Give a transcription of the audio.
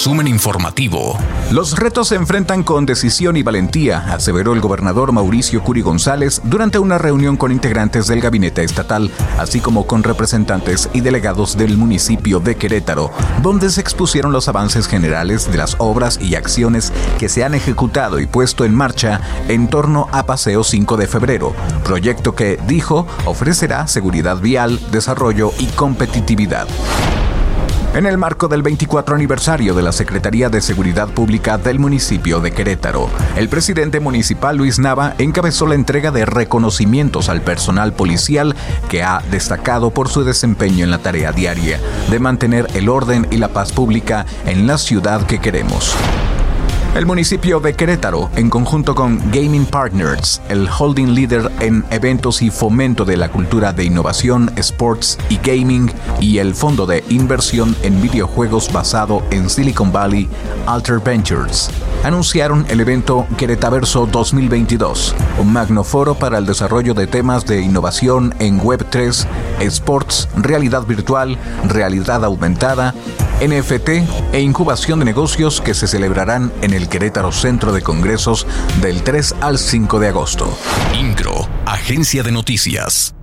Resumen informativo. Los retos se enfrentan con decisión y valentía, aseveró el gobernador Mauricio Curi González durante una reunión con integrantes del gabinete estatal, así como con representantes y delegados del municipio de Querétaro, donde se expusieron los avances generales de las obras y acciones que se han ejecutado y puesto en marcha en torno a Paseo 5 de Febrero, proyecto que, dijo, ofrecerá seguridad vial, desarrollo y competitividad. En el marco del 24 aniversario de la Secretaría de Seguridad Pública del municipio de Querétaro, el presidente municipal Luis Nava encabezó la entrega de reconocimientos al personal policial que ha destacado por su desempeño en la tarea diaria de mantener el orden y la paz pública en la ciudad que queremos. El municipio de Querétaro, en conjunto con Gaming Partners, el holding líder en eventos y fomento de la cultura de innovación, sports y gaming, y el fondo de inversión en videojuegos basado en Silicon Valley, Alter Ventures, anunciaron el evento Queretaverso 2022, un magnoforo para el desarrollo de temas de innovación en Web3, sports, realidad virtual, realidad aumentada, NFT e incubación de negocios que se celebrarán en el Querétaro Centro de Congresos del 3 al 5 de agosto. Incro, Agencia de Noticias.